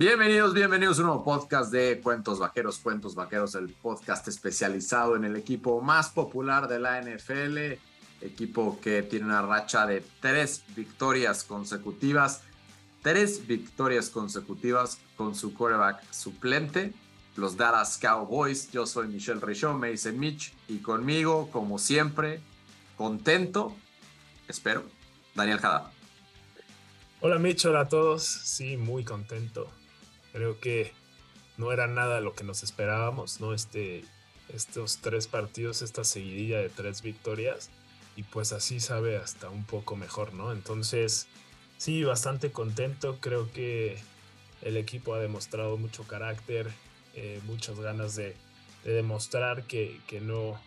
Bienvenidos, bienvenidos a un nuevo podcast de Cuentos Vaqueros, Cuentos Vaqueros, el podcast especializado en el equipo más popular de la NFL, equipo que tiene una racha de tres victorias consecutivas, tres victorias consecutivas con su quarterback suplente, los Dallas Cowboys. Yo soy Michelle Richaud, me dice Mitch, y conmigo, como siempre, contento, espero, Daniel Jada. Hola Mitch, hola a todos. Sí, muy contento. Creo que no era nada lo que nos esperábamos, ¿no? Este, estos tres partidos, esta seguidilla de tres victorias, y pues así sabe hasta un poco mejor, ¿no? Entonces, sí, bastante contento. Creo que el equipo ha demostrado mucho carácter, eh, muchas ganas de, demostrar que, no,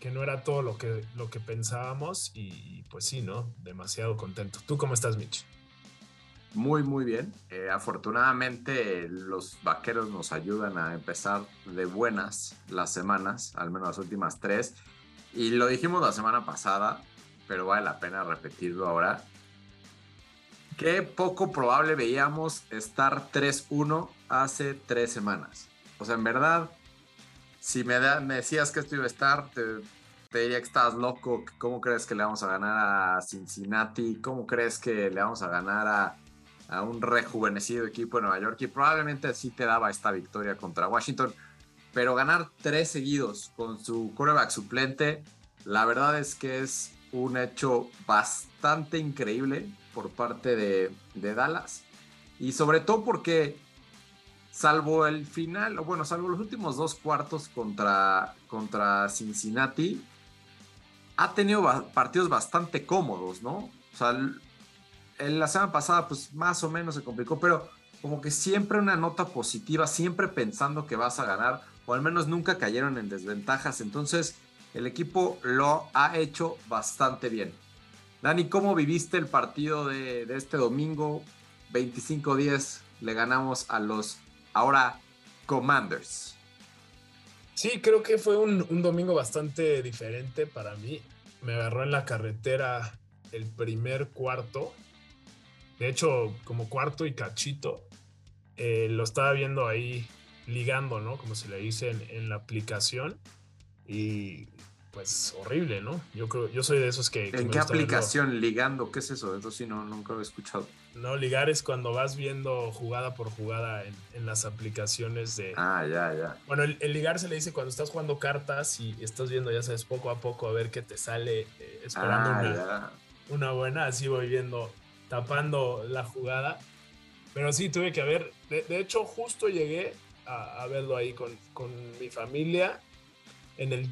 que no era todo lo que, lo que pensábamos y pues sí, ¿no? Demasiado contento. ¿Tú cómo estás, Mitch? Muy, muy bien. Eh, afortunadamente los vaqueros nos ayudan a empezar de buenas las semanas, al menos las últimas tres. Y lo dijimos la semana pasada, pero vale la pena repetirlo ahora. Qué poco probable veíamos estar 3-1 hace tres semanas. O sea, en verdad, si me, decías que esto iba a estar, te, te diría que estás loco. ¿Cómo crees que le vamos a ganar a Cincinnati? ¿Cómo crees que le vamos a ganar a a un rejuvenecido equipo de Nueva York y probablemente así te daba esta victoria contra Washington. Pero ganar tres seguidos con su quarterback suplente, la verdad es que es un hecho bastante increíble por parte de, Dallas. Y sobre todo porque, salvo el final, o bueno, salvo los últimos dos cuartos contra, contra Cincinnati, ha tenido partidos bastante cómodos, ¿no? O sea, la semana pasada pues más o menos se complicó, pero como que siempre una nota positiva, siempre pensando que vas a ganar, o al menos nunca cayeron en desventajas. Entonces el equipo lo ha hecho bastante bien. Dani, ¿cómo viviste el partido de, este domingo? 25-10 le ganamos a los ahora Commanders. Sí, creo que fue un, domingo bastante diferente para mí. Me agarró en la carretera el primer cuarto de hecho, como cuarto y cachito, eh, lo estaba viendo ahí ligando, ¿no? Como se le dice en, la aplicación. Y pues horrible, ¿no? Yo creo, yo soy de esos que... ¿En qué aplicación ligando? ¿Qué es eso? Eso sí, no, nunca lo he escuchado. No, ligar es cuando vas viendo jugada por jugada en, las aplicaciones de... Ah, ya, ya. Bueno, el, ligar se le dice cuando estás jugando cartas y estás viendo, ya sabes, poco a poco a ver qué te sale, eh, esperando ah, una, una, buena, así voy viendo tapando la jugada. Pero sí, tuve que ver. De, hecho, justo llegué a, verlo ahí con, con, mi familia en el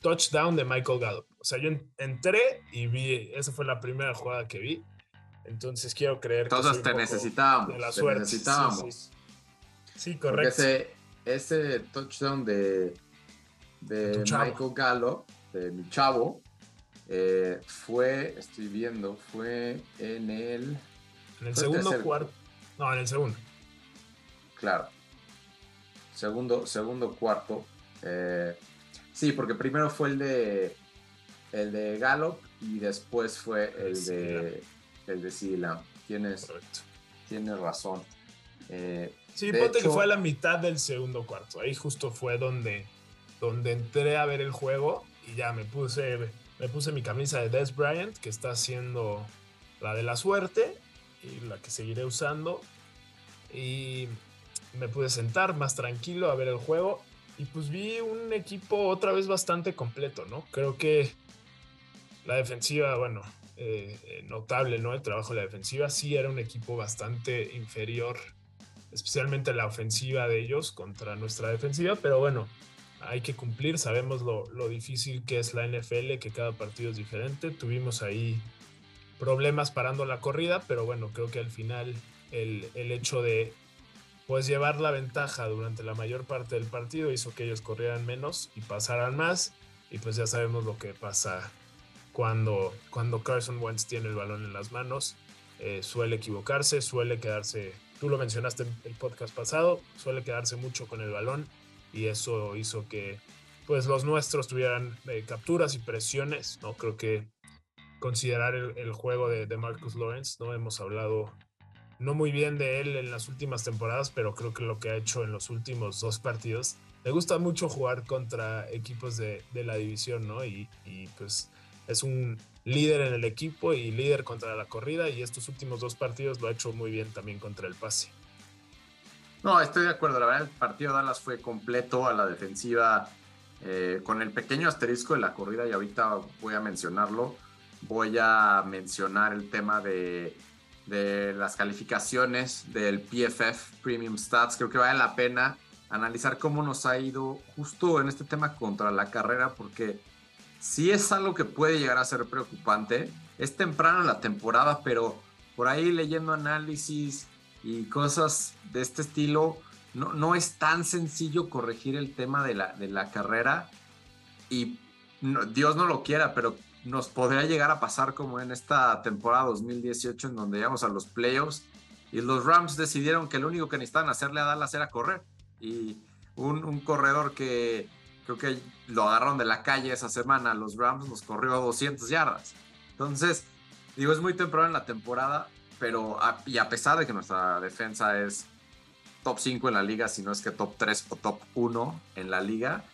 touchdown de Michael Gallup. O sea, yo entré y vi, esa fue la primera jugada que vi. Entonces quiero creer Todos que. te necesitábamos. la suerte. necesitábamos. Sí, correcto. Ese, ese, touchdown de, de Michael Gallup, de mi chavo, eh, fue, estoy viendo, fue en el... En el segundo cuarto. No, en el segundo. Claro. Segundo, segundo cuarto. Eh, sí, porque primero fue el de el de Gallop y después fue el de el de Sila. Tienes, tienes razón. Eh, sí, ponte que fue a la mitad del segundo cuarto. Ahí justo fue donde, donde entré a ver el juego y ya me puse me puse mi camisa de Des Bryant, que está haciendo la de la suerte y la que seguiré usando. Y me pude sentar más tranquilo a ver el juego. Y pues vi un equipo otra vez bastante completo, ¿no? Creo que la defensiva, bueno, eh, eh, notable, ¿no? El trabajo de la defensiva sí era un equipo bastante inferior, especialmente la ofensiva de ellos contra nuestra defensiva, pero bueno, hay que cumplir, sabemos lo, difícil que es la NFL, que cada partido es diferente. Tuvimos ahí problemas parando la corrida, pero bueno, creo que al final el, hecho de pues llevar la ventaja durante la mayor parte del partido hizo que ellos corrieran menos y pasaran más. Y pues ya sabemos lo que pasa cuando, cuando Carson Wentz tiene el balón en las manos. Eh, suele equivocarse, suele quedarse, tú lo mencionaste en el podcast pasado, suele quedarse mucho con el balón y eso hizo que pues los nuestros tuvieran eh, capturas y presiones, ¿no? Creo que considerar el, juego de, Marcus Lawrence, ¿no? Hemos hablado no muy bien de él en las últimas temporadas, pero creo que lo que ha hecho en los últimos dos partidos, me gusta mucho jugar contra equipos de, la división, ¿no? Y, y, pues es un líder en el equipo y líder contra la corrida y estos últimos dos partidos lo ha hecho muy bien también contra el pase. No, estoy de acuerdo. La verdad, el partido de Dallas fue completo a la defensiva, eh, con el pequeño asterisco de la corrida, y ahorita voy a mencionarlo. Voy a mencionar el tema de, de las calificaciones del PFF Premium Stats. Creo que vale la pena analizar cómo nos ha ido justo en este tema contra la carrera, porque sí es algo que puede llegar a ser preocupante. Es temprano en la temporada, pero por ahí leyendo análisis y cosas de este estilo, no, no es tan sencillo corregir el tema de la, de la carrera y Dios no lo quiera, pero nos podría llegar a pasar como en esta temporada 2018 en donde llegamos a los playoffs y los Rams decidieron que lo único que necesitaban hacerle a Dallas era correr y un, un corredor que creo que lo agarraron de la calle esa semana, los Rams nos corrió a 200 yardas. Entonces, digo, es muy temprano en la temporada, pero y a pesar de que nuestra defensa es top 5 en la liga, si no es que top 3 o top 1 en la liga,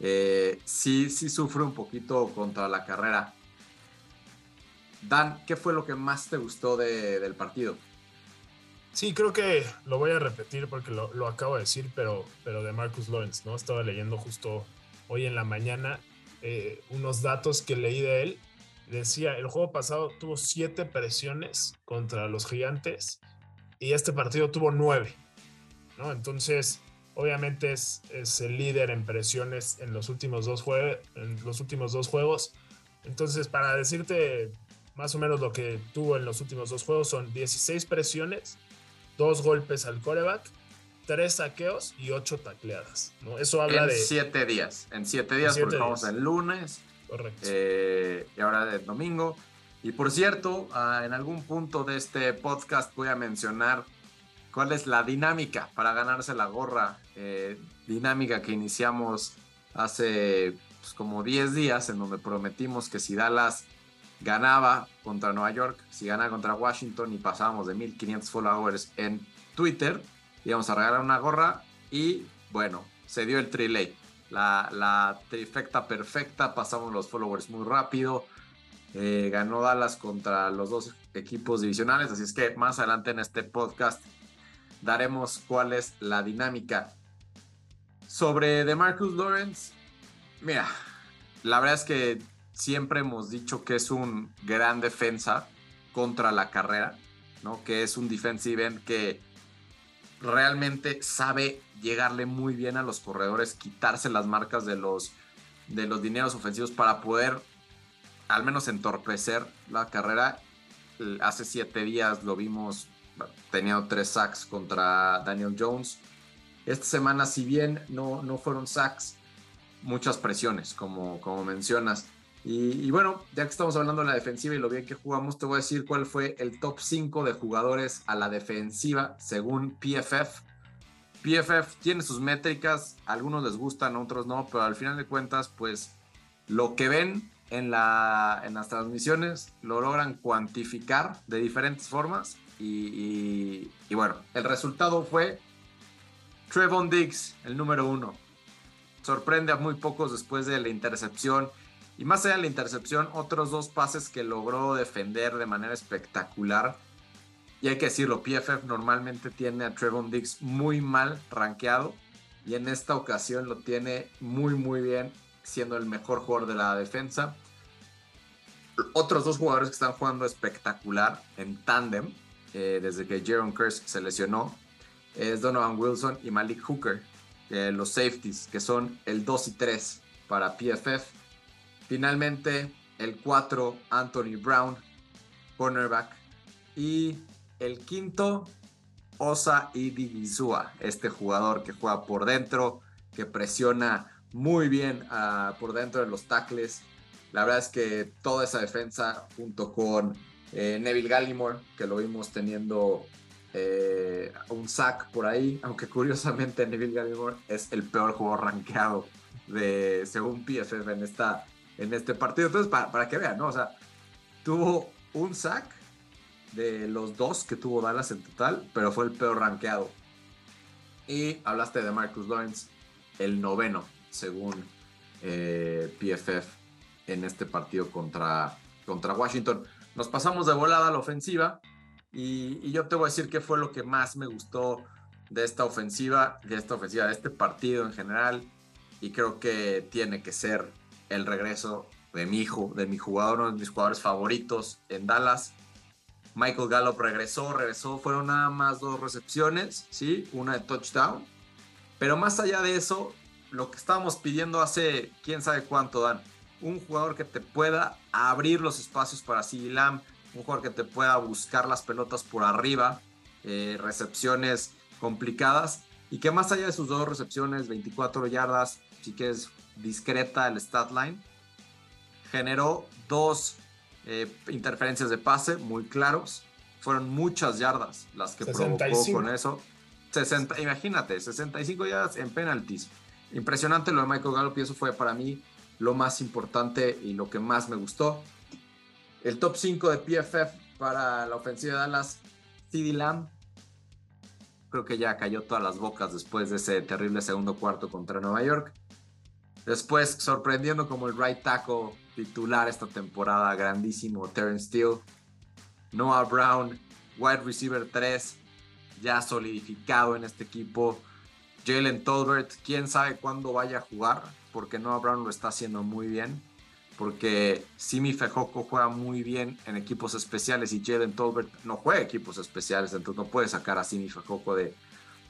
eh, sí, sí sufre un poquito contra la carrera. Dan, ¿qué fue lo que más te gustó del partido? Sí, creo que lo voy a repetir porque lo, acabo de decir, pero, pero de Marcus Lawrence, ¿no? Estaba leyendo justo hoy en la mañana eh, unos datos que leí de él decía, el juego pasado tuvo siete presiones contra los gigantes y este partido tuvo nueve, ¿no? Entonces, obviamente es, es el líder en presiones en los, últimos dos en los últimos dos juegos. Entonces, para decirte más o menos lo que tuvo en los últimos dos juegos, son 16 presiones, dos golpes al coreback, tres saqueos y ocho tacleadas, ¿no? Eso habla de... En siete días, en siete días, porque vamos el lunes, Eh, y ahora es domingo. Y por cierto, ah, en algún punto de este podcast voy a mencionar cuál es la dinámica para ganarse la gorra. Eh, dinámica que iniciamos hace pues, como 10 días, en donde prometimos que si Dallas ganaba contra Nueva York, si ganaba contra Washington y pasábamos de 1500 followers en Twitter, íbamos a regalar una gorra. Y bueno, se dio el trilay la, trifecta perfecta, pasamos los followers muy rápido. Eh, ganó Dallas contra los dos equipos divisionales, así es que más adelante en este podcast daremos cuál es la dinámica. Sobre DeMarcus Lawrence, mira, la verdad es que siempre hemos dicho que es un gran defensa contra la carrera, ¿no? Que es un defensive end que realmente sabe llegarle muy bien a los corredores, quitarse las marcas de los, de los dineros ofensivos para poder al menos entorpecer la carrera. Hace siete días lo vimos teniendo tres sacks contra Daniel Jones. Esta semana, si bien no, no fueron sacks, muchas presiones, como, como mencionas. Y, bueno, ya que estamos hablando de la defensiva y lo bien que jugamos, te voy a decir cuál fue el top 5 de jugadores a la defensiva según PFF. PFF tiene sus métricas, algunos les gustan, otros no, pero al final de cuentas, pues lo que ven en, la, en las transmisiones lo logran cuantificar de diferentes formas. Y, y bueno, el resultado fue Trevon Diggs, el número uno. Sorprende a muy pocos después de la intercepción y más allá de la intercepción, otros dos pases que logró defender de manera espectacular. Y hay que decirlo, PFF normalmente tiene a Trevon Diggs muy mal rankeado. Y en esta ocasión lo tiene muy, muy bien, siendo el mejor jugador de la defensa. Otros dos jugadores que están jugando espectacular en tándem, eh, desde que Jaron Curse se lesionó, es Donovan Wilson y Malik Hooker, eh, los safeties, que son el 2 y 3 para PFF. Finalmente, el 4, Anthony Brown, cornerback. Y el quinto, Osa Idigizua, este jugador que juega por dentro, que presiona muy bien ah, por dentro de los tackles. La verdad es que toda esa defensa, junto con eh, Neville Gallimore, que lo vimos teniendo eh, un sack por ahí, aunque curiosamente Neville Gallimore es el peor jugador rankeado de, según PFF en esta en este partido. Entonces, para, para que vean, ¿no? O sea, tuvo un sack de los dos que tuvo Dallas en total, pero fue el peor rankeado. Y hablaste de Marcus Lawrence, el noveno, según eh, PFF, en este partido contra, contra Washington. Nos pasamos de volada a la ofensiva y, y, yo te voy a decir qué fue lo que más me gustó de esta ofensiva, de esta ofensiva, de este partido en general. Y creo que tiene que ser el regreso de mi hijo, de mi jugador, uno de mis jugadores favoritos en Dallas. Michael Gallup regresó, regresó, fueron nada más dos recepciones, ¿sí? Una de touchdown. Pero más allá de eso, lo que estábamos pidiendo hace quién sabe cuánto, Dan. Un jugador que te pueda abrir los espacios para Lamb, un jugador que te pueda buscar las pelotas por arriba, eh, recepciones complicadas y que más allá de sus dos recepciones, 24 yardas, sí que es discreta el stat line, generó dos eh, interferencias de pase muy claros. Fueron muchas yardas las que 65. provocó con eso. 60, imagínate, 65 yardas en penalties. Impresionante lo de Michael Gallup y eso fue para mí lo más importante y lo que más me gustó. El top 5 de PFF para la ofensiva de Dallas, CD Lamb. Creo que ya cayó todas las bocas después de ese terrible segundo cuarto contra Nueva York. Después, sorprendiendo como el right tackle titular esta temporada, grandísimo Terence Steele. Noah Brown, wide receiver 3, ya solidificado en este equipo. Jalen Tolbert, quién sabe cuándo vaya a jugar, porque Noah Brown lo está haciendo muy bien. Porque Simi Fejoco juega muy bien en equipos especiales y Jalen Tolbert no juega equipos especiales, entonces no puede sacar a Simi Fejoco de,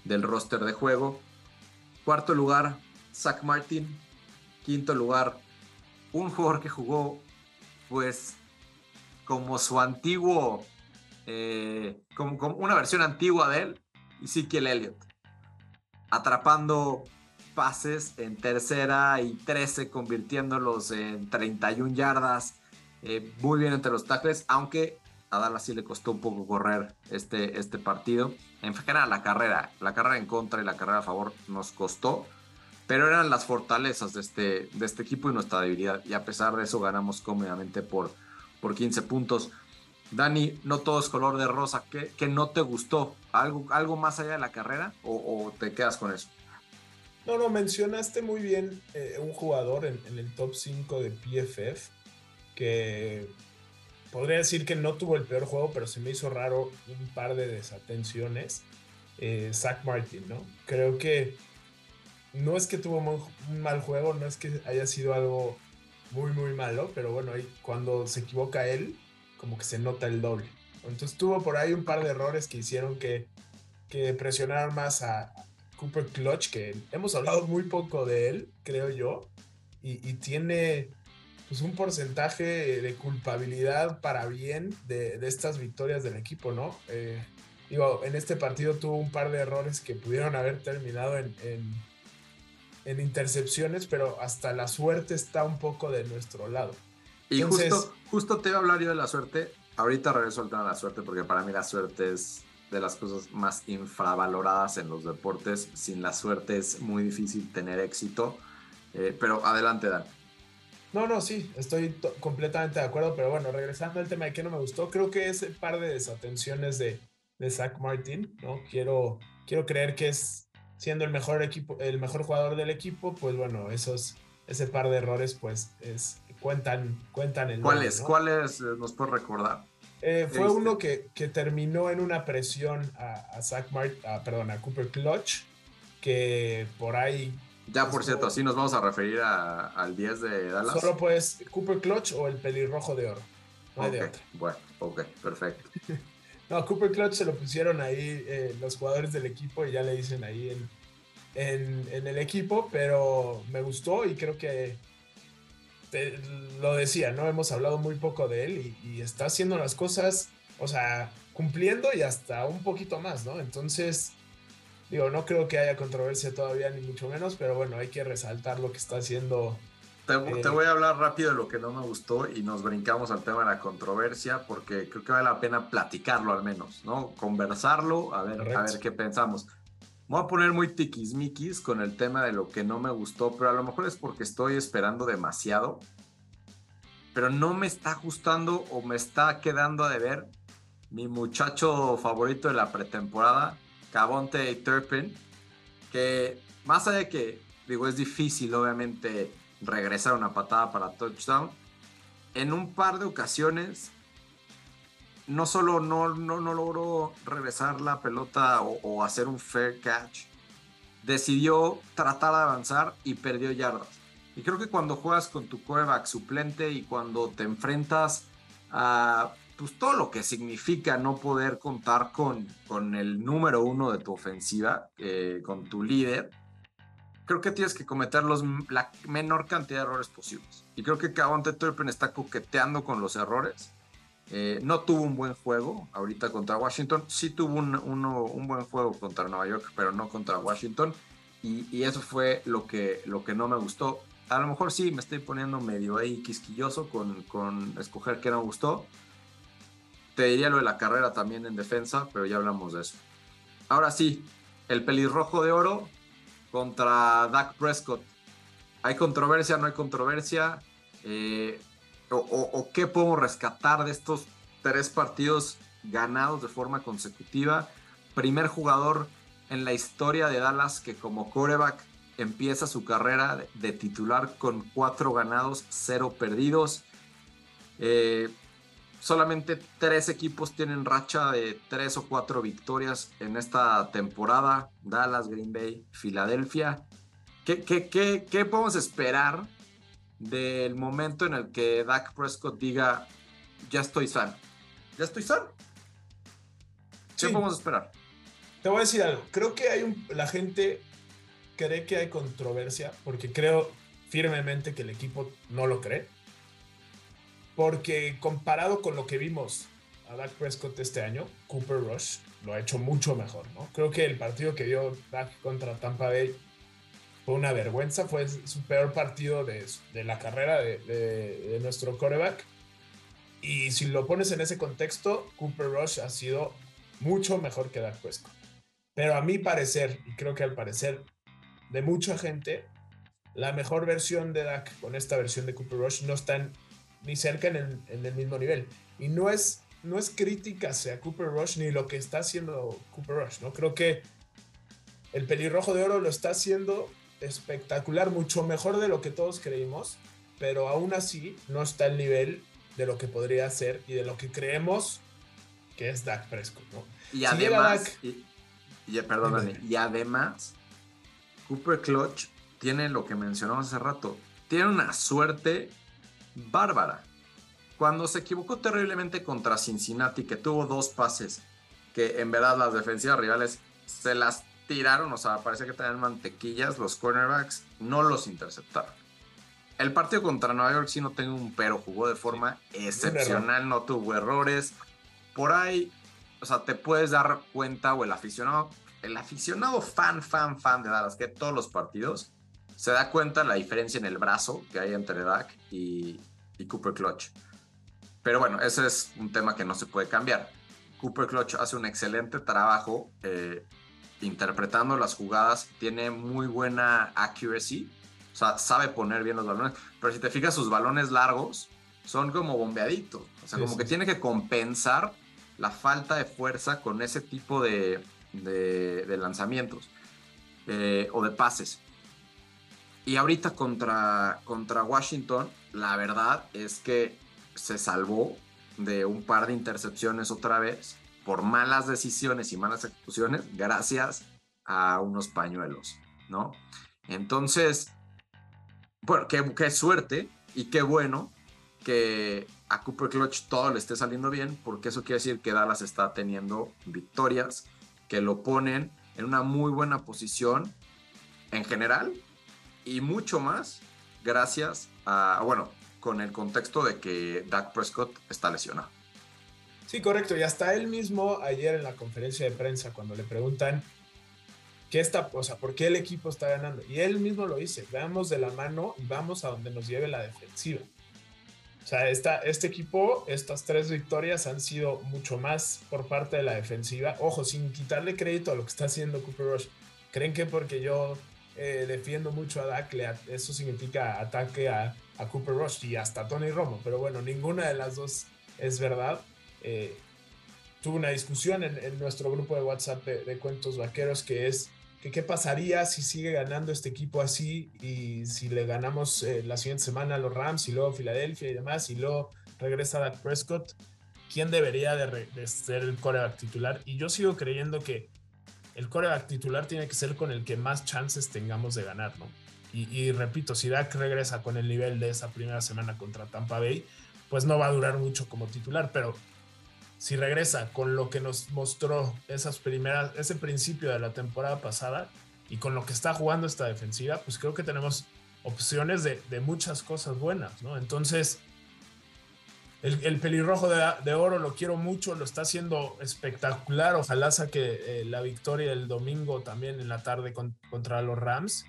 del roster de juego. Cuarto lugar, Zach Martin. Quinto lugar, un jugador que jugó, pues, como su antiguo, eh, como, una versión antigua de él, Ezekiel Elliott, atrapando pases en tercera y 13, convirtiéndolos en 31 yardas, eh, muy bien entre los tackles, aunque a Dallas sí le costó un poco correr este, este partido. En general, la carrera, la carrera en contra y la carrera a favor nos costó pero eran las fortalezas de este, de este equipo y nuestra debilidad. Y a pesar de eso ganamos cómodamente por, por 15 puntos. Dani, no todo es color de rosa. ¿Qué, qué no te gustó? ¿Algo, ¿Algo más allá de la carrera o, te quedas con eso? No, no, mencionaste muy bien eh, un jugador en, en, el top 5 de PFF que podría decir que no tuvo el peor juego, pero se me hizo raro un par de desatenciones. Eh, Zach Martin, ¿no? Creo que no es que tuvo un mal juego, no es que haya sido algo muy, muy malo, pero bueno, ahí cuando se equivoca él, como que se nota el doble. Entonces tuvo por ahí un par de errores que hicieron que, que presionaran más a Cooper Clutch, que hemos hablado muy poco de él, creo yo, y, tiene pues un porcentaje de culpabilidad para bien de, de estas victorias del equipo, ¿no? Eh, digo, en este partido tuvo un par de errores que pudieron haber terminado en en intercepciones, pero hasta la suerte está un poco de nuestro lado. Y justo, justo te iba a hablar yo de la suerte. Ahorita regreso al tema de la suerte porque para mí la suerte es de las cosas más infravaloradas en los deportes. Sin la suerte es muy difícil tener éxito. Eh, pero adelante, Dan. No, no, sí, estoy completamente de acuerdo, pero bueno, regresando al tema de que no me gustó, creo que ese par de desatenciones de, de Zach Martin, ¿no? Quiero, quiero creer que es siendo el mejor equipo, el mejor jugador del equipo, pues bueno, esos, ese par de errores, pues es, cuentan, cuentan el ¿Cuáles? ¿no? ¿Cuáles eh, nos puedes recordar? Eh, fue este. uno que, que, terminó en una presión a, a Zach Mart, a, perdón, a Cooper Clutch, que por ahí. Ya, por cierto, así nos vamos a referir a, al 10 de Dallas. Solo pues Cooper Clutch o el pelirrojo de oro. No okay. de. Bueno, ok, perfecto. No, Cooper Clutch se lo pusieron ahí eh, los jugadores del equipo y ya le dicen ahí en, en, el equipo, pero me gustó y creo que lo decía, ¿no? Hemos hablado muy poco de él y, está haciendo las cosas, o sea, cumpliendo y hasta un poquito más, ¿no? Entonces, digo, no creo que haya controversia todavía, ni mucho menos, pero bueno, hay que resaltar lo que está haciendo te, te, voy a hablar rápido de lo que no me gustó y nos brincamos al tema de la controversia porque creo que vale la pena platicarlo al menos, ¿no? Conversarlo, a ver, a ver qué pensamos. Me voy a poner muy tiquismiquis con el tema de lo que no me gustó, pero a lo mejor es porque estoy esperando demasiado. Pero no me está gustando o me está quedando a deber mi muchacho favorito de la pretemporada, Cabonte Turpin, que más allá de que, digo, es difícil obviamente regresar una patada para touchdown, en un par de ocasiones no solo no, no, no logró regresar la pelota o, hacer un fair catch, decidió tratar de avanzar y perdió yardas. Y creo que cuando juegas con tu quarterback suplente y cuando te enfrentas a pues, todo lo que significa no poder contar con, con el número uno de tu ofensiva, eh, con tu líder, creo que tienes que cometer los, la menor cantidad de errores posibles. Y creo que Cavante Turpin está coqueteando con los errores. Eh, no tuvo un buen juego ahorita contra Washington. Sí tuvo un, un buen juego contra Nueva York, pero no contra Washington. Y, y, eso fue lo que, lo que no me gustó. A lo mejor sí me estoy poniendo medio ahí quisquilloso con, con escoger qué no me gustó. Te diría lo de la carrera también en defensa, pero ya hablamos de eso. Ahora sí, el pelirrojo de oro contra Dak Prescott. ¿Hay controversia? ¿No hay controversia? Eh, o, qué podemos rescatar de estos tres partidos ganados de forma consecutiva? Primer jugador en la historia de Dallas que como coreback empieza su carrera de titular con cuatro ganados, cero perdidos. Eh, solamente tres equipos tienen racha de tres o cuatro victorias en esta temporada. Dallas, Green Bay, Filadelfia. ¿Qué, qué, podemos esperar del momento en el que Dak Prescott diga, ya estoy sano? ¿Ya estoy sano? ¿Qué podemos esperar? Te voy a decir algo. Creo que hay un, la gente cree que hay controversia porque creo firmemente que el equipo no lo cree porque comparado con lo que vimos a Dak Prescott este año, Cooper Rush lo ha hecho mucho mejor, ¿no? Creo que el partido que dio Dak contra Tampa Bay fue una vergüenza, fue su peor partido de, la carrera de, nuestro quarterback. Y si lo pones en ese contexto, Cooper Rush ha sido mucho mejor que Dak Prescott. Pero a mi parecer, y creo que al parecer de mucha gente, la mejor versión de Dak con esta versión de Cooper Rush no está en ni cerca en el, mismo nivel. Y no es, no es crítica hacia Cooper Rush ni lo que está haciendo Cooper Rush, ¿no? Creo que el pelirrojo de oro lo está haciendo espectacular, mucho mejor de lo que todos creímos, pero aún así no está al nivel de lo que podría ser y de lo que creemos que es Dak Prescott, ¿no? Y además, y, perdóname, y además, Cooper Clutch tiene lo que mencionamos hace rato, tiene una suerte bárbara. Cuando se equivocó terriblemente contra Cincinnati, que tuvo dos pases que en verdad las defensivas rivales se las tiraron, o sea, parece que tenían mantequillas, los cornerbacks no los interceptaron. El partido contra Nueva York sí no tengo un pero, jugó de forma excepcional, no tuvo errores. Por ahí, o sea, te puedes dar cuenta, o el aficionado, el aficionado fan, fan, fan de Dallas, que todos los partidos se da cuenta la diferencia en el brazo que hay entre Dak y, Cooper Clutch. Pero bueno, ese es un tema que no se puede cambiar. Cooper Clutch hace un excelente trabajo eh, interpretando las jugadas, tiene muy buena accuracy, o sea, sabe poner bien los balones, pero si te fijas, sus balones largos son como bombeaditos, o sea, como que tiene que compensar la falta de fuerza con ese tipo de, lanzamientos eh, o de pases. Y ahorita contra, contra Washington, la verdad es que se salvó de un par de intercepciones otra vez por malas decisiones y malas ejecuciones gracias a unos pañuelos, ¿no? Entonces, bueno, qué, qué suerte y qué bueno que a Cooper Clutch todo le esté saliendo bien, porque eso quiere decir que Dallas está teniendo victorias que lo ponen en una muy buena posición en general y mucho más gracias a, bueno, con el contexto de que Dak Prescott está lesionado. Sí, correcto. Y hasta él mismo ayer en la conferencia de prensa, cuando le preguntan qué está, o sea, por qué el equipo está ganando, y él mismo lo dice, veamos de la mano y vamos a donde nos lleve la defensiva. O sea, esta, este equipo, estas tres victorias han sido mucho más por parte de la defensiva. Ojo, sin quitarle crédito a lo que está haciendo Cooper Rush. ¿Creen que porque yo eh, defiendo mucho a Dak, eso significa ataque a, Cooper Rush y hasta Tony Romo, pero bueno, ninguna de las dos es verdad. Eh, tuve una discusión en, nuestro grupo de WhatsApp de, Cuentos Vaqueros que es que qué pasaría si sigue ganando este equipo así y si le ganamos eh, la siguiente semana a los Rams y luego Filadelfia y demás y luego regresa Dak Prescott, ¿quién debería de, ser el coreback titular? Y yo sigo creyendo que el coreback titular tiene que ser con el que más chances tengamos de ganar, ¿no? Y, repito, si Dak regresa con el nivel de esa primera semana contra Tampa Bay, pues no va a durar mucho como titular, pero si regresa con lo que nos mostró esas primeras, ese principio de la temporada pasada y con lo que está jugando esta defensiva, pues creo que tenemos opciones de, muchas cosas buenas, ¿no? Entonces, el, pelirrojo de, oro lo quiero mucho, lo está haciendo espectacular. Ojalá saque eh, la victoria el domingo también en la tarde contra los Rams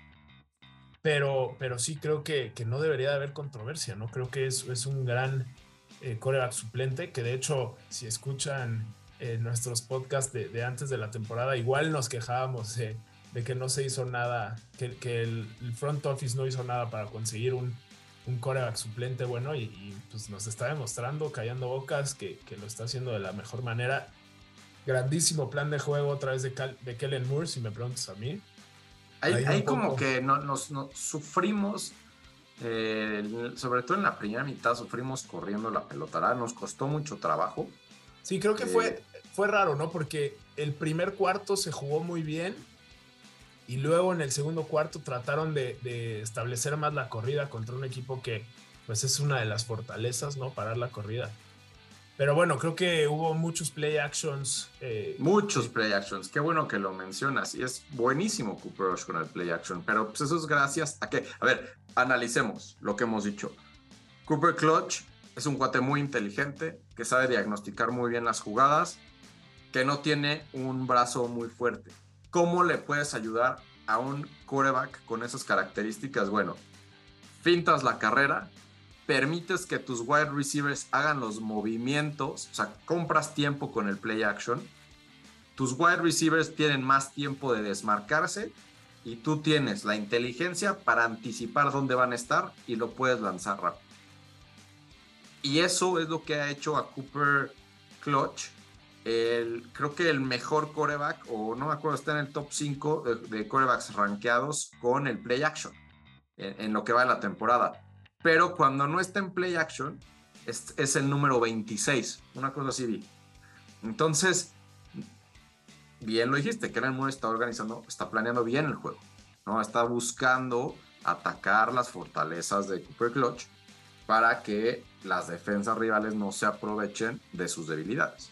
pero, pero sí creo que, que no debería de haber controversia, ¿no? Creo que es, es un gran eh, coreback suplente, que de hecho, si escuchan eh, nuestros podcasts de, antes de la temporada, igual nos quejábamos de, que no se hizo nada, que, que el, front office no hizo nada para conseguir un, un coreback suplente bueno y, pues nos está demostrando, callando bocas, que, que, lo está haciendo de la mejor manera. Grandísimo plan de juego a través de, de Kellen Moore, si me preguntas a mí. Ahí, como que nos, sufrimos, eh, sobre todo en la primera mitad, sufrimos corriendo la pelota. Nos costó mucho trabajo. Sí, creo que fue, eh, fue raro, ¿no? Porque el primer cuarto se jugó muy bien y luego en el segundo cuarto trataron de, de, establecer más la corrida contra un equipo que pues es una de las fortalezas, ¿no? Parar la corrida. Pero bueno, creo que hubo muchos play actions. Eh, muchos play actions. Qué bueno que lo mencionas. Y es buenísimo Cooper Rush con el play action. Pero pues eso es gracias a que. A ver, analicemos lo que hemos dicho. Cooper Clutch es un cuate muy inteligente, que sabe diagnosticar muy bien las jugadas, que no tiene un brazo muy fuerte. ¿Cómo le puedes ayudar a un quarterback con esas características? Bueno, fintas la carrera, permites que tus wide receivers hagan los movimientos, o sea, compras tiempo con el play action, tus wide receivers tienen más tiempo de desmarcarse y tú tienes la inteligencia para anticipar dónde van a estar y lo puedes lanzar rápido. Y eso es lo que ha hecho a Cooper Clutch. El, creo que el mejor coreback, o no me acuerdo, está en el top 5 de, corebacks rankeados con el play action en, en, lo que va de la temporada pero cuando no está en play action, es, el número 26, una cosa así vi. Entonces, bien lo dijiste, que Moore está organizando, está planeando bien el juego, ¿no? Está buscando atacar las fortalezas de Cooper Clutch para que las defensas rivales no se aprovechen de sus debilidades.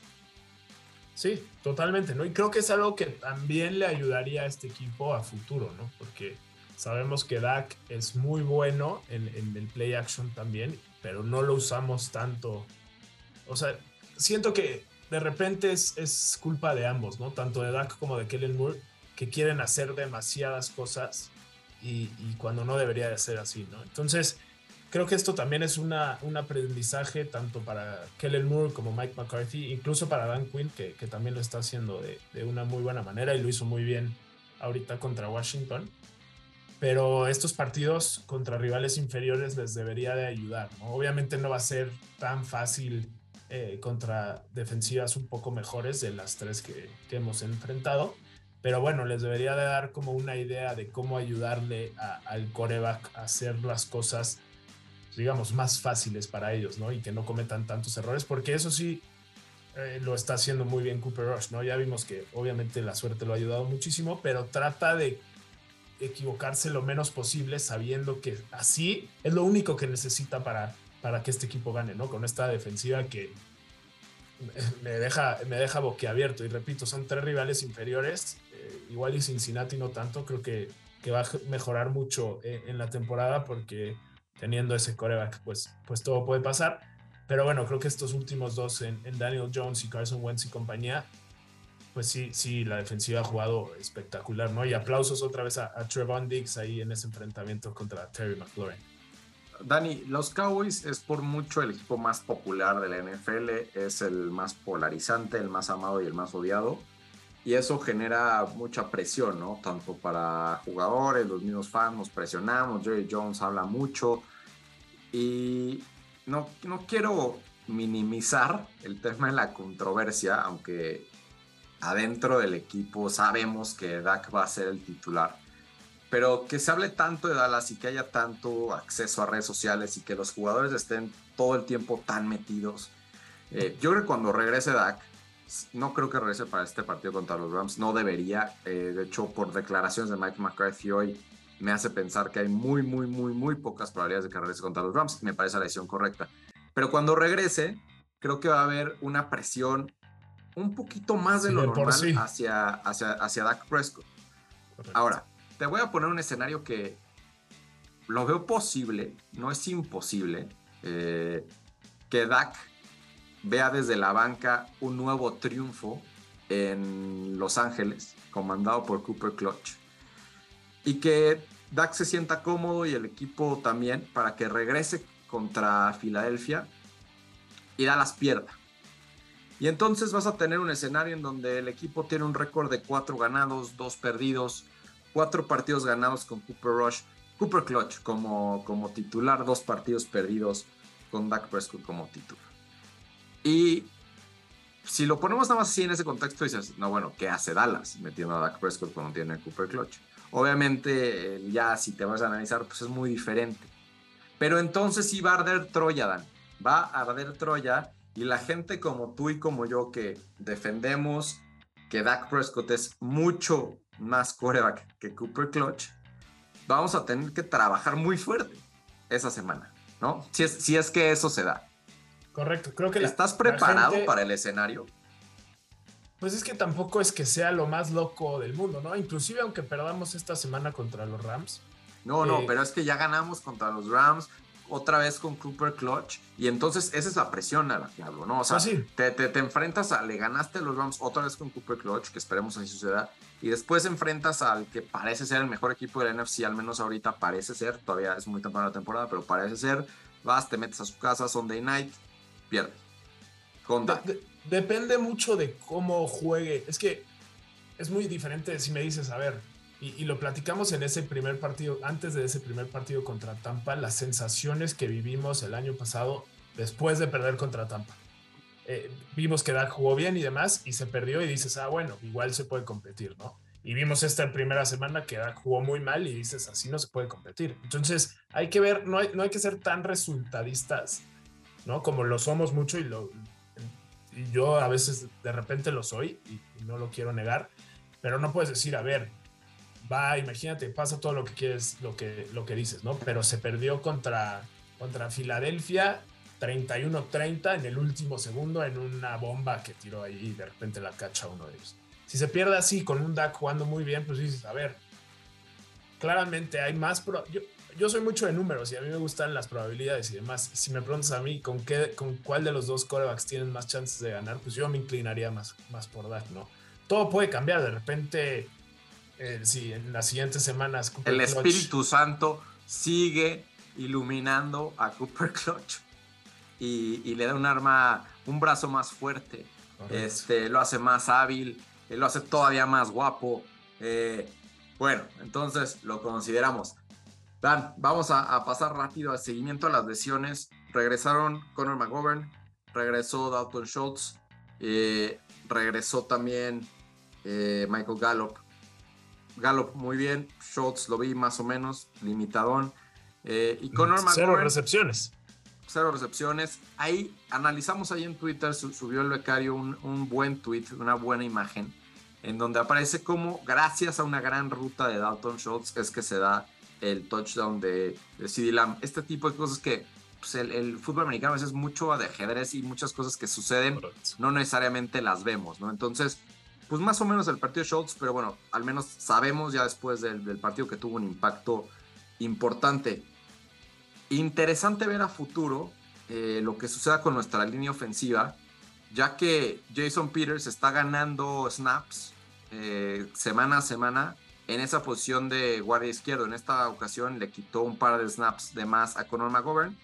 Sí, totalmente, ¿no? Y creo que es algo que también le ayudaría a este equipo a futuro, ¿no? Porque Sabemos que Dak es muy bueno en, el play action también, pero no lo usamos tanto. O sea, siento que de repente es, culpa de ambos, ¿no? Tanto de Dak como de Kellen Moore, que quieren hacer demasiadas cosas y, cuando no debería de ser así, ¿no? Entonces, creo que esto también es una, un aprendizaje tanto para Kellen Moore como Mike McCarthy, incluso para Dan Quinn, que, también lo está haciendo de, de, una muy buena manera y lo hizo muy bien ahorita contra Washington pero estos partidos contra rivales inferiores les debería de ayudar. Obviamente no va a ser tan fácil eh, contra defensivas un poco mejores de las tres que, hemos enfrentado, pero bueno, les debería de dar como una idea de cómo ayudarle al coreback a hacer las cosas, digamos, más fáciles para ellos, ¿no? Y que no cometan tantos errores, porque eso sí, eh, lo está haciendo muy bien Cooper Rush, ¿no? Ya vimos que obviamente la suerte lo ha ayudado muchísimo, pero trata de equivocarse lo menos posible, sabiendo que así es lo único que necesita para, para que este equipo gane, ¿no? Con esta defensiva que me deja, me deja boquiabierto. Y repito, son tres rivales inferiores, eh, igual y Cincinnati no tanto, creo que, que va a mejorar mucho eh, en, la temporada porque teniendo ese coreback, pues, pues todo puede pasar. Pero bueno, creo que estos últimos dos en, Daniel Jones y Carson Wentz y compañía pues sí, sí, la defensiva ha jugado espectacular, ¿no? Y aplausos otra vez a, Trevon Diggs ahí en ese enfrentamiento contra Terry McLaurin. Dani, los Cowboys es por mucho el equipo más popular de la NFL, es el más polarizante, el más amado y el más odiado. Y eso genera mucha presión, ¿no? Tanto para jugadores, los mismos fans, nos presionamos, Jerry Jones habla mucho. Y no, no quiero minimizar el tema de la controversia, aunque adentro del equipo sabemos que Dak va a ser el titular. Pero que se hable tanto de Dallas y que haya tanto acceso a redes sociales y que los jugadores estén todo el tiempo tan metidos. Eh, yo creo que cuando regrese Dak, no creo que regrese para este partido contra los Rams, no debería. Eh, de hecho, por declaraciones de Mike McCarthy hoy, me hace pensar que hay muy, muy, muy, muy pocas probabilidades de que regrese contra los Rams. Me parece la decisión correcta. Pero cuando regrese, creo que va a haber una presión un poquito más de lo normal hacia, hacia, hacia Dak Prescott. Ahora, te voy a poner un escenario que lo veo posible, no es imposible, eh, que Dak vea desde la banca un nuevo triunfo en Los Ángeles, comandado por Cooper Clutch. Y que Dak se sienta cómodo y el equipo también para que regrese contra Filadelfia y Dallas pierda. Y entonces vas a tener un escenario en donde el equipo tiene un récord de cuatro ganados, dos perdidos, cuatro partidos ganados con Cooper Rush, Cooper Clutch como, como titular, dos partidos perdidos con Dak Prescott como titular. Y si lo ponemos nada más así en ese contexto, dices, no, bueno, ¿qué hace Dallas metiendo a Dak Prescott cuando tiene a Cooper Clutch? Obviamente, ya si te vas a analizar, pues es muy diferente. Pero entonces sí va a arder Troya, Dan. Va a arder Troya y la gente como tú y como yo que defendemos que Dak Prescott es mucho más coreback que Cooper Clutch, vamos a tener que trabajar muy fuerte esa semana, ¿no? Si es, si es que eso se da. Correcto, creo que... ¿Estás preparado para el escenario? Pues es que tampoco es que sea lo más loco del mundo, ¿no? Inclusive aunque perdamos esta semana contra los Rams. No, no, eh, pero es que ya ganamos contra los Rams, otra vez con Cooper Clutch, y entonces esa es la presión a la que hablo, ¿no? O sea, ah, te, te, enfrentas a, le ganaste a los Rams otra vez con Cooper Clutch, que esperemos así suceda, y después enfrentas al que parece ser el mejor equipo del NFC, al menos ahorita parece ser, todavía es muy temprano la temporada, pero parece ser, vas, te metes a su casa Sunday night, pierde. depende mucho de cómo juegue. Es que es muy diferente si me dices, a ver, y, lo platicamos en ese primer partido, antes de ese primer partido contra Tampa, las sensaciones que vivimos el año pasado después de perder contra Tampa. Eh, vimos que Dak jugó bien y demás y se perdió y dices, ah, bueno, igual se puede competir, ¿no? Y vimos esta primera semana que Dak jugó muy mal y dices, así no se puede competir. Entonces, hay que ver, no hay, no hay que ser tan resultadistas ¿no? Como lo somos mucho y, lo, yo a veces de repente lo soy y, no lo quiero negar, pero no puedes decir, a ver, va, imagínate, pasa todo lo que quieres, lo que, lo que dices, ¿no? Pero se perdió contra, contra Filadelfia 31-30 en el último segundo en una bomba que tiró ahí y de repente la cacha uno de ellos. Si se pierde así con un DAC jugando muy bien, pues dices, a ver, claramente hay más... Pro yo, yo soy mucho de números y a mí me gustan las probabilidades y demás. Si me preguntas a mí con qué, con cuál de los dos corebacks tienen más chances de ganar, pues yo me inclinaría más, más por Dak, ¿no? Todo puede cambiar, de repente, eh, si en las siguientes semanas. el Espíritu Santo sigue iluminando a Cooper Clutch y, le da un arma, un brazo más fuerte. Este, lo hace más hábil, eh, lo hace todavía más guapo. Eh, bueno, entonces lo consideramos. Dan, vamos a, pasar rápido al seguimiento a las lesiones. Regresaron Conor McGovern, regresó Dalton Schultz, eh, regresó también eh, Michael Gallup. Gallup muy bien, Schultz lo vi más o menos, limitadón. Eh, y Conor McGovern. Cero recepciones. Cero recepciones. Ahí analizamos ahí en Twitter, subió el becario un, un buen tweet, una buena imagen, en donde aparece como gracias a una gran ruta de Dalton Schultz es que se da el touchdown de, de CD Lamb. Este tipo de cosas que pues, el, fútbol americano a veces es mucho de ajedrez y muchas cosas que suceden no necesariamente las vemos, ¿no? Entonces, pues más o menos el partido de Schultz, pero bueno, al menos sabemos ya después del, partido que tuvo un impacto importante. Interesante ver a futuro eh, lo que suceda con nuestra línea ofensiva, ya que Jason Peters está ganando snaps eh, semana a semana en esa posición de guardia izquierdo. En esta ocasión le quitó un par de snaps de más a Conor McGovern.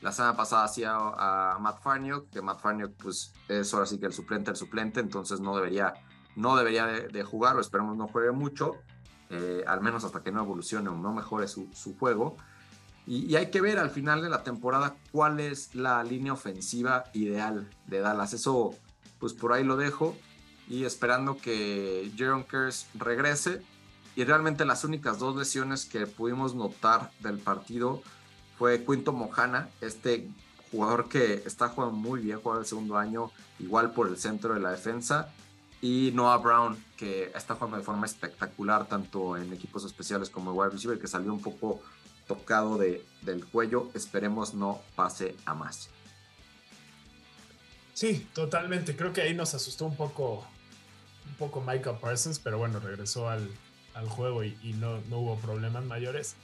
La semana pasada hacía a Matt Farniok, que Matt Farniok pues, es ahora sí que el suplente, el suplente, entonces no debería, no debería de, jugar, o esperemos no juegue mucho, eh, al menos hasta que no evolucione o no mejore su, juego. Y, hay que ver al final de la temporada cuál es la línea ofensiva ideal de Dallas. Eso, pues por ahí lo dejo. Y esperando que Jaron Kers regrese. Y realmente las únicas dos lesiones que pudimos notar del partido fue Quinto Mojana, este jugador que está jugando muy bien, juega el segundo año, igual por el centro de la defensa. Y Noah Brown, que está jugando de forma espectacular, tanto en equipos especiales como en wide receiver, que salió un poco tocado de, del cuello. Esperemos no pase a más. Sí, totalmente. Creo que ahí nos asustó un poco, un poco Michael Parsons, pero bueno, regresó al, juego y, no, no, hubo problemas mayores.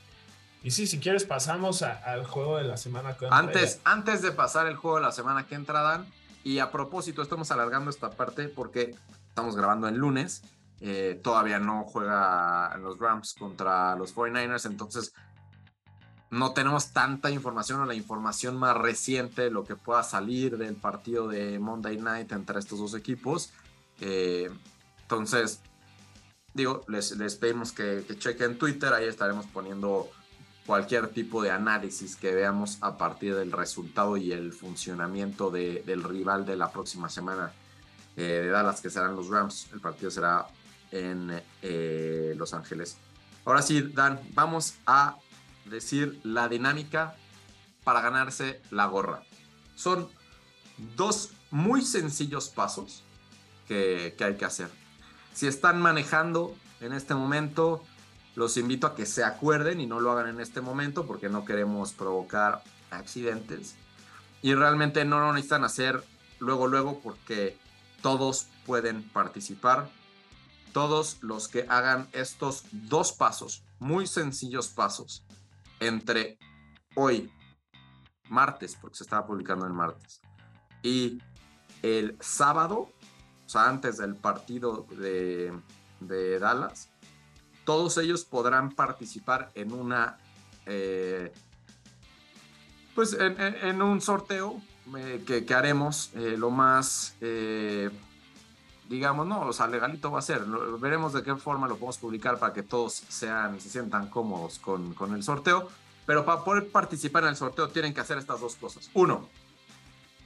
Y sí, si quieres pasamos al juego de la semana que entra. Antes, antes de pasar el juego de la semana que entra, Dan, y a propósito, estamos alargando esta parte porque estamos grabando el lunes. Eh, todavía no juega los Rams contra los 49ers, entonces no tenemos tanta información o la información más reciente, lo que pueda salir del partido de Monday Night entre estos dos equipos. Eh, entonces, digo, les, pedimos que, chequen Twitter, ahí estaremos poniendo cualquier tipo de análisis que veamos a partir del resultado y el funcionamiento del rival de la próxima semana eh, de Dallas, que serán los Rams. El partido será en eh, Los Ángeles. Ahora sí, Dan, vamos a decir la dinámica para ganarse la gorra. Son dos muy sencillos pasos que, hay que hacer. Si están manejando en este momento, los invito a que se acuerden y no lo hagan en este momento porque no queremos provocar accidentes. Y realmente no lo necesitan hacer luego, luego porque todos pueden participar. Todos los que hagan estos dos pasos, muy sencillos pasos, entre hoy, martes, porque se estaba publicando el martes, y el sábado, antes del partido de, Dallas, todos ellos podrán participar en una, eh, pues en, un sorteo eh, que, haremos eh, lo más digamos, no, o sea, legalito va a ser. veremos de qué forma lo podemos publicar para que todos sean, se sientan cómodos con el sorteo. Pero para poder participar en el sorteo tienen que hacer estas dos cosas. Uno,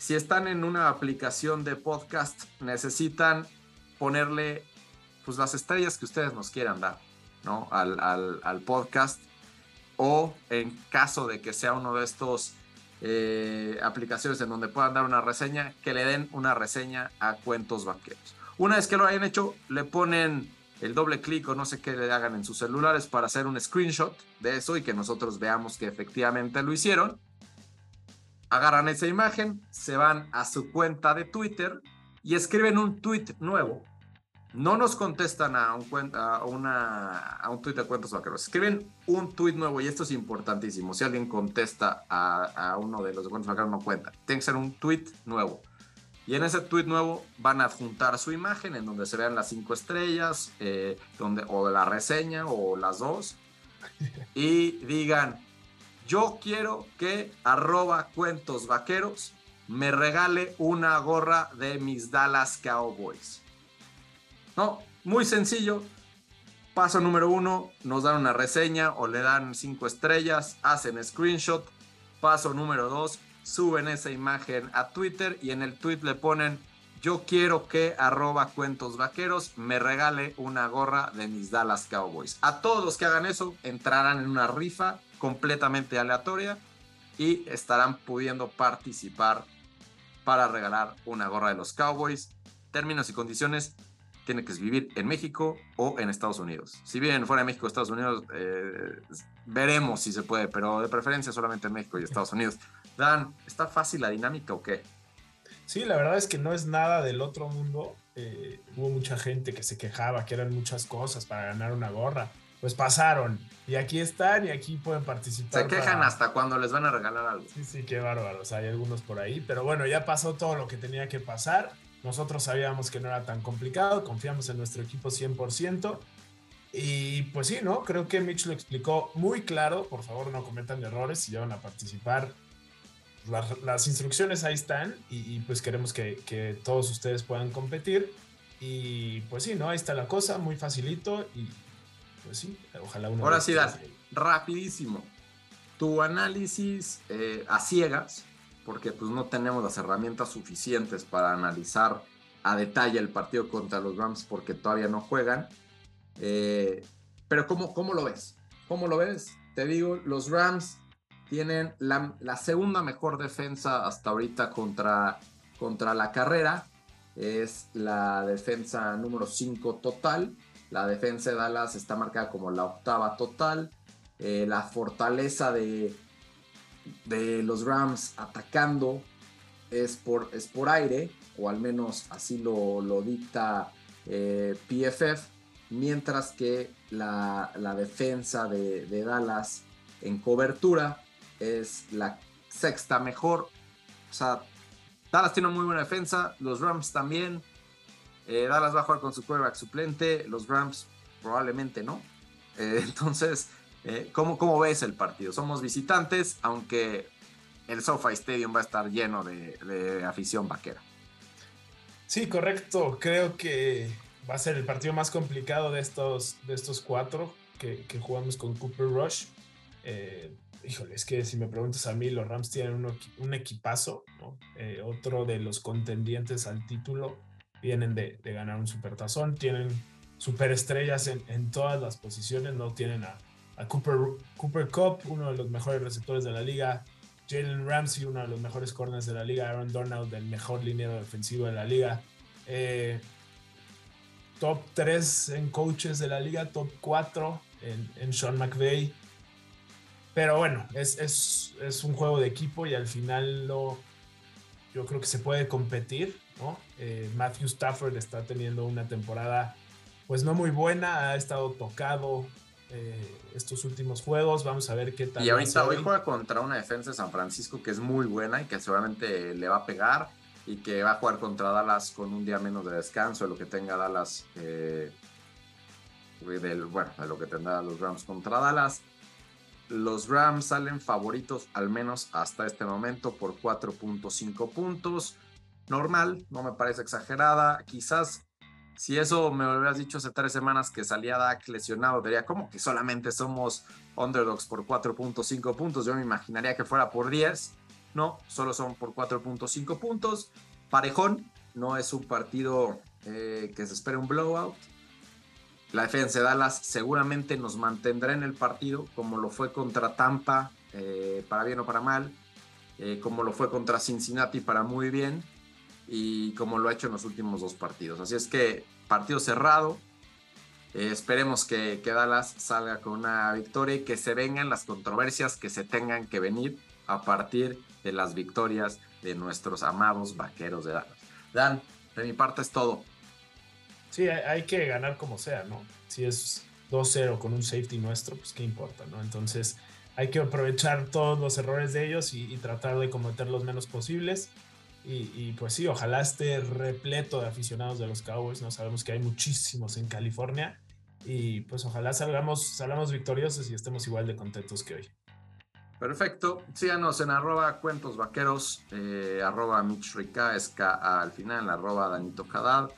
si están en una aplicación de podcast, necesitan ponerle pues las estrellas que ustedes nos quieran dar, ¿no? Al, al, podcast. O en caso de que sea uno de estos eh, aplicaciones en donde puedan dar una reseña, que le den una reseña a Cuentos Vaqueros. Una vez que lo hayan hecho, le ponen el doble clic o no sé qué le hagan en sus celulares para hacer un screenshot de eso y que nosotros veamos que efectivamente lo hicieron. Agarran esa imagen, se van a su cuenta de Twitter y escriben un tweet nuevo. No nos contestan a un, a una, a un tweet de cuentos vaqueros. Escriben un tweet nuevo y esto es importantísimo. Si alguien contesta a, a uno de los de cuentos vaqueros, no cuenta. Tiene que ser un tweet nuevo. Y en ese tweet nuevo van a adjuntar su imagen en donde se vean las cinco estrellas, eh, donde, o la reseña, o las dos. Y digan, yo quiero que arroba cuentos vaqueros me regale una gorra de mis Dallas Cowboys. No, muy sencillo. Paso número uno, nos dan una reseña o le dan cinco estrellas, hacen screenshot. Paso número dos, suben esa imagen a Twitter y en el tweet le ponen yo quiero que arroba cuentos vaqueros me regale una gorra de mis Dallas Cowboys. A todos los que hagan eso entrarán en una rifa completamente aleatoria y estarán pudiendo participar para regalar una gorra de los Cowboys. Términos y condiciones, tiene que vivir en México o en Estados Unidos. Si viven fuera de México o Estados Unidos, eh, veremos si se puede, pero de preferencia solamente en México y Estados Unidos. Dan, ¿está fácil la dinámica o qué? Sí, la verdad es que no es nada del otro mundo. Eh, hubo mucha gente que se quejaba que eran muchas cosas para ganar una gorra. Pues pasaron. Y aquí están y aquí pueden participar. Se quejan hasta cuando les van a regalar algo. Sí, sí, qué bárbaros. Hay algunos por ahí. Pero bueno, ya pasó todo lo que tenía que pasar. Nosotros sabíamos que no era tan complicado. Confiamos en nuestro equipo 100%. Y pues sí, ¿no? Creo que Mitch lo explicó muy claro. Por favor, no cometan errores si ya van a participar las, instrucciones ahí están y, pues queremos que, todos ustedes puedan competir. Y pues sí, ¿no? Ahí está la cosa, muy facilito y pues sí, ojalá uno... Ahora sí, Dan, rapidísimo. tu análisis eh, a ciegas, porque pues no tenemos las herramientas suficientes para analizar a detalle el partido contra los Rams porque todavía no juegan. Eh, pero ¿cómo, ¿cómo lo ves? ¿Cómo lo ves? Te digo, los Rams tienen la, segunda mejor defensa hasta ahorita contra, contra la carrera. Es la defensa número 5 total. La defensa de Dallas está marcada como la octava total. Eh, la fortaleza de, de los Rams atacando es por, es por aire, o al menos así lo, lo dicta eh, PFF, mientras que la, defensa de, Dallas en cobertura es la sexta mejor. O sea, Dallas tiene una muy buena defensa, los Rams también. Eh, Dallas va a jugar con su quarterback suplente, los Rams probablemente no. Eh, entonces, eh, ¿cómo, ves el partido? Somos visitantes, aunque el SoFi Stadium va a estar lleno de, afición vaquera. Sí, correcto. Creo que va a ser el partido más complicado de estos, de estos cuatro que, jugamos con Cooper Rush. Híjole, es que si me preguntas a mí, los Rams tienen un, equipazo, eh, otro de los contendientes al título vienen de, ganar un supertazón, tienen superestrellas en, en todas las posiciones, no tienen a, a Cooper, Cooper Cup, uno de los mejores receptores de la liga, Jalen Ramsey, uno de los mejores corners de la liga, Aaron Donald, el mejor liniero defensivo de la liga. Eh, top 3 en coaches de la liga, top 4 en, Sean McVay. Pero bueno, es, es, un juego de equipo y al final lo, yo creo que se puede competir. ¿No? Eh, Matthew Stafford está teniendo una temporada pues no muy buena, ha estado tocado, eh, estos últimos juegos. Vamos a ver qué tal. Y ahorita hoy juega contra una defensa de San Francisco que es muy buena y que seguramente le va a pegar y que va a jugar contra Dallas con un día menos de descanso de lo que tenga Dallas. Eh, del, bueno, de lo que tendrá los Rams contra Dallas. Los Rams salen favoritos al menos hasta este momento por 4.5 puntos. Normal, no me parece exagerada. Quizás si eso me hubieras dicho hace tres semanas que salía Dak lesionado, diría, ¿cómo que solamente somos underdogs por 4.5 puntos? Yo me imaginaría que fuera por 10. No, solo son por 4.5 puntos. Parejón, no es un partido eh, que se espere un blowout. La defensa de Dallas seguramente nos mantendrá en el partido, como lo fue contra Tampa, eh, para bien o para mal, eh, como lo fue contra Cincinnati para muy bien y como lo ha hecho en los últimos dos partidos. Así es que partido cerrado. Eh, esperemos que, que, Dallas salga con una victoria y que se vengan las controversias que se tengan que venir a partir de las victorias de nuestros amados vaqueros de Dallas. Dan, de mi parte es todo. Sí, hay, que ganar como sea, ¿no? Si es 2-0 con un safety nuestro, pues qué importa, ¿no? Entonces hay que aprovechar todos los errores de ellos y, y tratar de cometer los menos posibles. Y, pues sí, ojalá esté repleto de aficionados de los Cowboys. No sabemos que hay muchísimos en California. Y pues ojalá salgamos, salgamos victoriosos y estemos igual de contentos que hoy. Perfecto. Síganos en arroba cuentos vaqueros, eh, arroba Mitch al final, arroba Danito Haddad.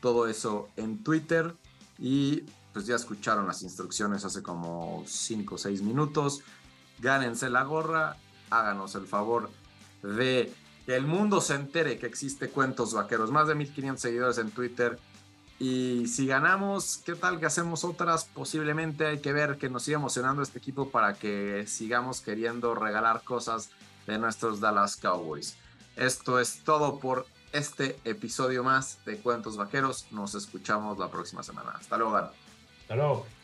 Todo eso en Twitter. Y pues ya escucharon las instrucciones hace como 5 o 6 minutos. Gánense la gorra. Háganos el favor de que el mundo se entere que existe Cuentos Vaqueros. Más de 1500 seguidores en Twitter. Y si ganamos, ¿qué tal que hacemos otras? Posiblemente hay que ver que nos siga emocionando este equipo para que sigamos queriendo regalar cosas de nuestros Dallas Cowboys. Esto es todo por este episodio más de Cuentos Vaqueros. Nos escuchamos la próxima semana. Hasta luego, Dan. Hasta luego.